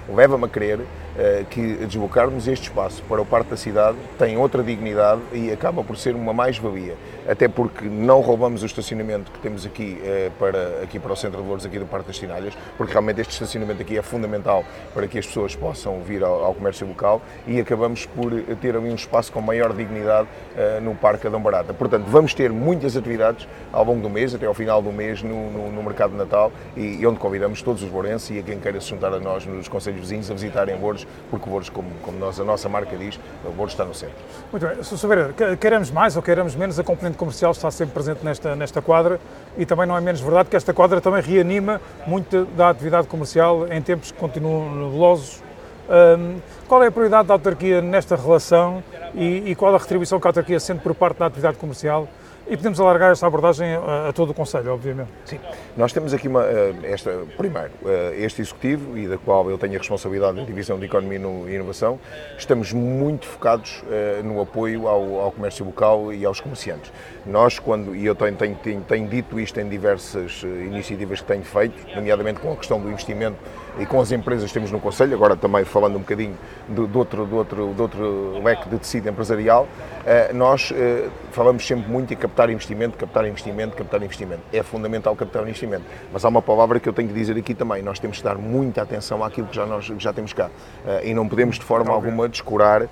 leva-me a crer uh, que deslocarmos este espaço para o Parque da Cidade tem outra dignidade e acaba por ser uma mais-valia, até porque não roubamos o estacionamento que temos aqui, uh, para, aqui para o Centro de Louros, aqui do Parque das Tinalhas, porque realmente este estacionamento aqui é fundamental para que as pessoas possam vir ao, ao comércio local e acabamos por ter ali um espaço com maior dignidade uh, no Parque Adão Barata. Portanto, vamos ter muitas atividades ao longo do mês, até ao final do mês, no, no, no Mercado de Natal, e, e, onde convidamos todos os borenses e a quem queira se juntar a nós nos Conselhos Vizinhos a visitarem Boros, porque Boros, como, como nós, a nossa marca diz, Boros está no centro. Muito bem. Sr. Saber, queiramos mais ou queiramos menos, a componente comercial está sempre presente nesta, nesta quadra e também não é menos verdade que esta quadra também reanima muito da atividade comercial em tempos que continuam nebulosos. Um, qual é a prioridade da autarquia nesta relação e, e, qual a retribuição que a autarquia sente por parte da atividade comercial e podemos alargar esta abordagem a, a, todo o Conselho, obviamente. Sim. Nós temos aqui uma, eh, esta, primeiro, eh, este executivo e da qual eu tenho a responsabilidade da Divisão de Economia e Inovação, estamos muito focados eh, no apoio ao, ao comércio local e aos comerciantes. Nós, quando, e eu tenho, tenho, tenho, tenho dito isto em diversas iniciativas que tenho feito, nomeadamente com a questão do investimento e com as empresas que temos no Conselho, agora também falando um bocadinho do, do outro, do, outro, do outro leque de tecido empresarial, nós falamos sempre muito em captar investimento, captar investimento, captar investimento. É fundamental captar investimento. Mas há uma palavra que eu tenho que dizer aqui também, nós temos que dar muita atenção àquilo que já, nós, que já temos cá. Uh, e não podemos de forma alguma descurar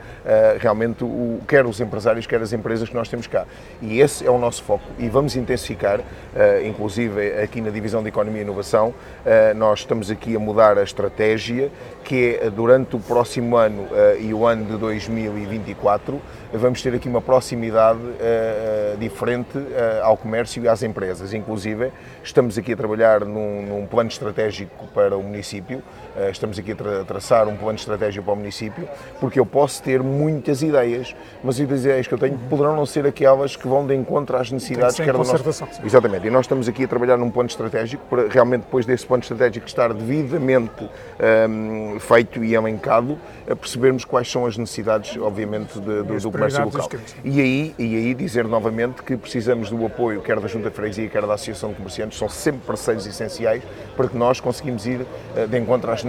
realmente o, quer os empresários, quer as empresas que nós temos cá. E esse é o nosso foco. E vamos intensificar, inclusive aqui na Divisão de Economia e Inovação, nós estamos aqui a mudar a estratégia, que é durante o próximo ano e o ano de 2024, vamos ter aqui uma proximidade uh, diferente uh, ao comércio e às empresas. Inclusive, estamos aqui a trabalhar num, num plano estratégico para o município, uh, estamos aqui a tra traçar um plano estratégico para o município, porque eu posso ter muitas ideias, mas as ideias que eu tenho poderão não ser aquelas que vão de encontro às necessidades que eram nosso... Exatamente, e nós estamos aqui a trabalhar num plano estratégico para realmente depois desse plano estratégico estar devidamente um, ehm, feito e elencado, a percebermos quais são as necessidades, obviamente, de, de, do comércio local. E aí, e aí dizer novamente que precisamos do apoio quer da Junta de Freguesia, quer da Associação de Comerciantes, são sempre parceiros essenciais para que nós conseguimos ir eh, de encontro às necessidades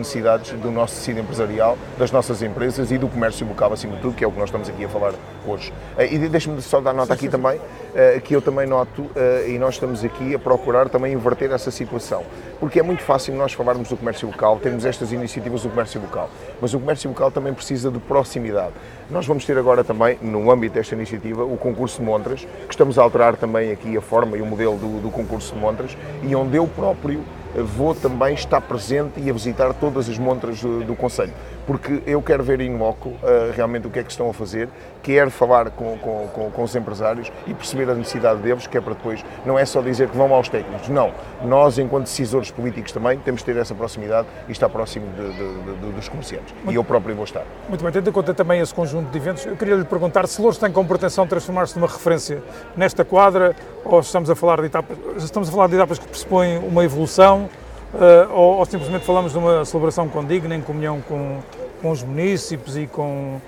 do nosso tecido empresarial, das nossas empresas e do comércio local, acima de tudo, que é o que nós estamos aqui a falar hoje. Eh, e deixe-me só dar nota aqui também, eh, que eu também noto, e nós estamos aqui a procurar também inverter essa situação, porque é muito fácil nós falarmos do comércio local, temos estas iniciativas do comércio local, mas o comércio local também precisa de proximidade. Nós vamos ter agora também, no âmbito desta iniciativa, o concurso de montras, que estamos a alterar também aqui a forma e o modelo do, do concurso de montras, e onde eu próprio vou também estar presente e a visitar todas as montras do, do Conselho, porque eu quero ver em loco uh, realmente o que é que estão a fazer, quero falar com, com, com, com, os empresários e perceber a necessidade deles, que é para depois, não é só dizer que vão aos técnicos, não. Nós, enquanto decisores políticos também, temos de ter essa proximidade e estar próximo de, de, de, dos comerciantes. Muito, e eu próprio vou estar. Muito bem, tendo em conta também esse conjunto de eventos, eu queria lhe perguntar se Louros tem como pretensão transformar-se numa referência nesta quadra ou estamos a falar de etapas, estamos a falar de etapas que pressupõem uma evolução uh, ou, ou, simplesmente falamos de uma celebração condigna em comunhão com, com os municípios e com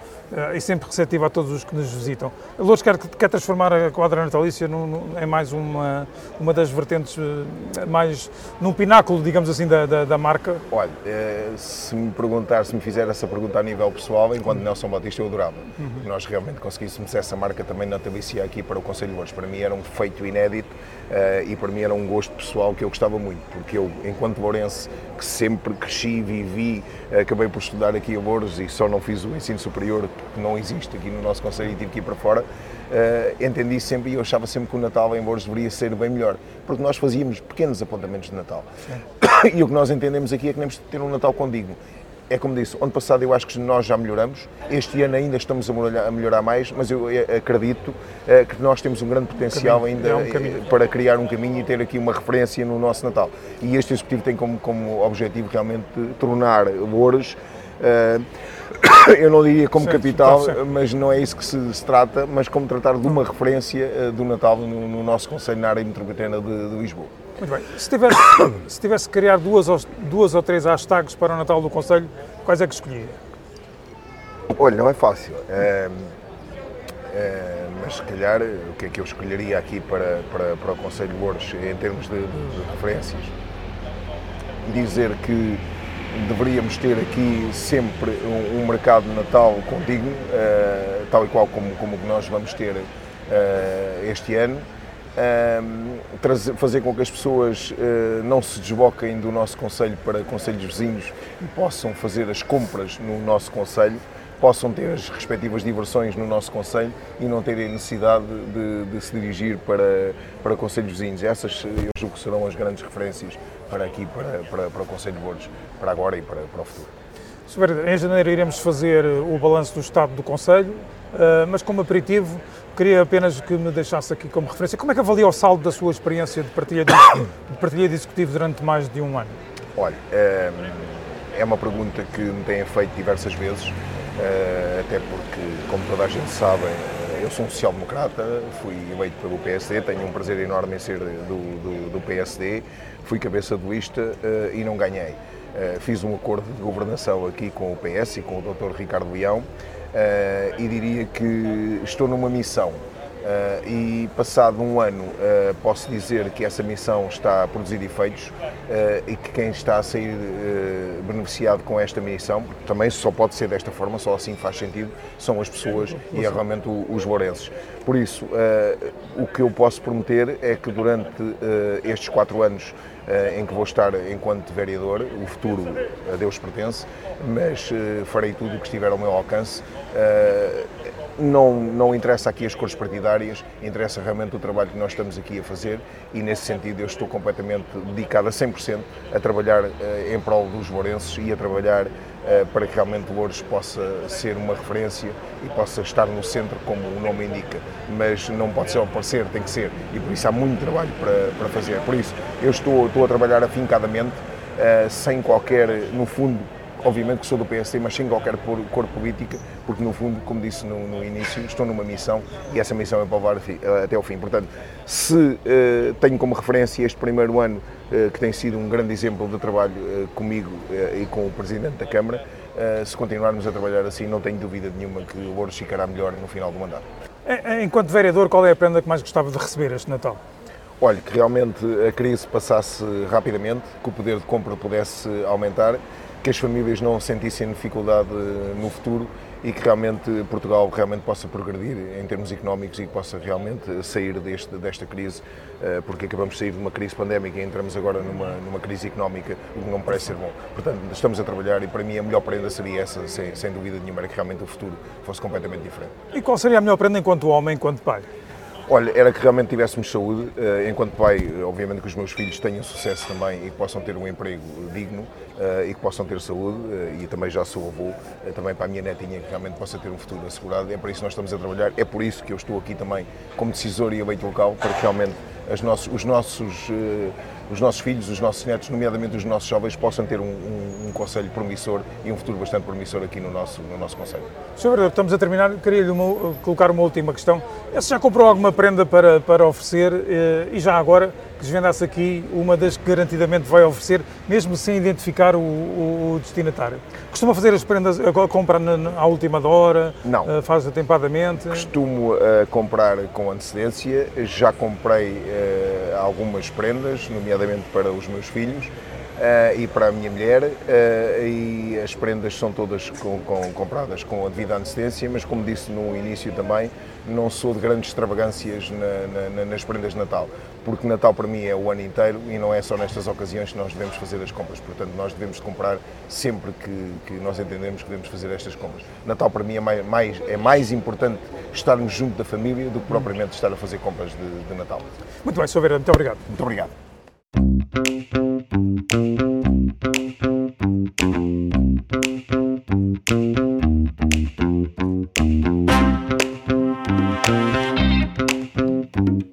e sempre receptiva a todos os que nos visitam. A Lourdes quer, quer transformar a quadra natalícia num, num, em mais uma, uma das vertentes, uh, mais num pináculo, digamos assim, da, da, da marca? Olha, se me perguntar, se me fizer essa pergunta a nível pessoal, enquanto uhum. Nelson Batista eu adorava. Uhum. Nós realmente conseguíssemos essa marca também natalícia aqui para o Conselho de Lourdes. Para mim era um feito inédito e para mim era um gosto pessoal que eu gostava muito, porque eu, enquanto lourense, que sempre cresci, vivi, acabei por estudar aqui a Louros e só não fiz o ensino superior, que não existe aqui no nosso Conselho e tive que ir para fora, uh, entendi sempre e eu achava sempre que o Natal em Louros deveria ser bem melhor, porque nós fazíamos pequenos apontamentos de Natal. Sim. [coughs] E o que nós entendemos aqui é que temos de ter um Natal condigno é como disse, ano passado eu acho que nós já melhoramos, este ano ainda estamos a melhorar mais, mas eu eh, acredito eh, que nós temos um grande potencial ainda é um para criar um caminho e ter aqui uma referência no nosso Natal. E este executivo tem como, como objetivo realmente tornar Louros [coughs] eu não diria como certo, capital, mas não é isso que se, se, trata, mas como tratar de uma referência do Natal no, no nosso Conselho na área metropolitana de, de Lisboa. Muito bem. Se tivesse, [coughs] se tivesse que criar duas ou, duas ou três hashtags para o Natal do Conselho, quais é que escolhia? Olha, não é fácil. É, é, mas se calhar, o que é que eu escolheria aqui para, para, para o Conselho de Louros em termos de, de, de referências? Dizer que deveríamos ter aqui sempre um, um mercado de Natal contínuo, uh, tal e qual como, como nós vamos ter uh, este ano trazer, fazer com que as pessoas uh, não se desloquem do nosso Conselho para conselhos vizinhos e possam fazer as compras no nosso Conselho, possam ter as respectivas diversões no nosso Conselho e não terem necessidade de, de se dirigir para, para conselhos vizinhos. Essas, eu julgo que serão as grandes referências para aqui, para, para, para o Conselho de Lourdes, para agora e para, para o futuro. Em janeiro iremos fazer o balanço do estado do Conselho, eh, mas como aperitivo queria apenas que me deixasse aqui como referência. Como é que avalia o saldo da sua experiência de partilha de, de partilha de executivo durante mais de um ano? Olha, eh, é uma pergunta que me têm feito diversas vezes eh, até porque, como toda a gente sabe, eh, eu sou um social-democrata, fui eleito pelo PSD, tenho um prazer enorme em ser do, do, do PSD, fui cabeça de lista eh, e não ganhei. Fiz um acordo de governação aqui com o PS e com o Dr. Ricardo Leão e diria que estou numa missão Uh, e passado um ano posso dizer que essa missão está a produzir efeitos e que quem está a sair beneficiado com esta missão, também só pode ser desta forma, só assim faz sentido, são as pessoas e é realmente os lourenses. Por isso, o que eu posso prometer é que durante estes quatro anos em que vou estar enquanto vereador, o futuro a Deus pertence, mas farei tudo o que estiver ao meu alcance não, não interessa aqui as cores partidárias, interessa realmente o trabalho que nós estamos aqui a fazer e, nesse sentido, eu estou completamente dedicado a 100% a trabalhar uh, em prol dos lourenses e a trabalhar uh, para que realmente Louros possa ser uma referência e possa estar no centro, como o nome indica. Mas não pode ser ao parecer, tem que ser. E por isso há muito trabalho para, para fazer. Por isso, eu estou, estou a trabalhar afincadamente, uh, sem qualquer, no fundo, obviamente que sou do PSD, mas sem qualquer cor política, porque no fundo, como disse no, no, início, estou numa missão e essa missão é para levar até ao fim. Portanto, se uh, tenho como referência este primeiro ano, uh, que tem sido um grande exemplo de trabalho uh, comigo e com o Presidente da Câmara, se continuarmos a trabalhar assim, não tenho dúvida nenhuma que o Louros ficará melhor no final do mandato. Enquanto vereador, qual é a prenda que mais gostava de receber este Natal? Olha, que realmente a crise passasse rapidamente, que o poder de compra pudesse aumentar que as famílias não sentissem dificuldade eh, no futuro e que realmente Portugal realmente possa progredir em termos económicos e que possa realmente sair deste, desta crise, eh, porque acabamos de sair de uma crise pandémica e entramos agora numa, numa crise económica, o que não parece ser bom. Portanto, estamos a trabalhar e para mim a melhor prenda seria essa, sem, sem dúvida nenhuma, era que realmente o futuro fosse completamente diferente. E qual seria a melhor prenda enquanto homem, enquanto pai? Olha, era que realmente tivéssemos saúde, eh, enquanto pai, obviamente que os meus filhos tenham sucesso também e que possam ter um emprego digno eh, e que possam ter saúde, eh, e também já sou avô, também para a minha netinha que realmente possa ter um futuro assegurado. É para isso que nós estamos a trabalhar, é por isso que eu estou aqui também como decisor e eleito local, para que realmente nossos, os nossos os nossos filhos, os nossos netos, nomeadamente os nossos jovens, possam ter um, um, um conselho promissor e um futuro bastante promissor aqui no nosso, no nosso conselho. Sr. estamos a terminar, queria-lhe colocar uma última questão. Já comprou alguma prenda para, para oferecer eh, e já agora desvendasse aqui uma das que garantidamente vai oferecer, mesmo sem identificar o, o, o destinatário? Costuma fazer as prendas, compra na, à última hora? Não. Uh, faz atempadamente? Costumo uh, comprar com antecedência. Já comprei uh, algumas prendas, nomeadamente para os meus filhos. E para a minha mulher, e as prendas são todas com, com, compradas com a devida antecedência, mas como disse no início também, não sou de grandes extravagâncias na, na, nas prendas de Natal, porque Natal para mim é o ano inteiro e não é só nestas ocasiões que nós devemos fazer as compras, portanto nós devemos comprar sempre que, que nós entendemos que devemos fazer estas compras. Natal para mim é mais, mais, é mais importante estarmos junto da família do que propriamente estar a fazer compras de, de Natal. Muito bem, Sr. Vera, muito obrigado. Muito obrigado. Thank you. Thank you.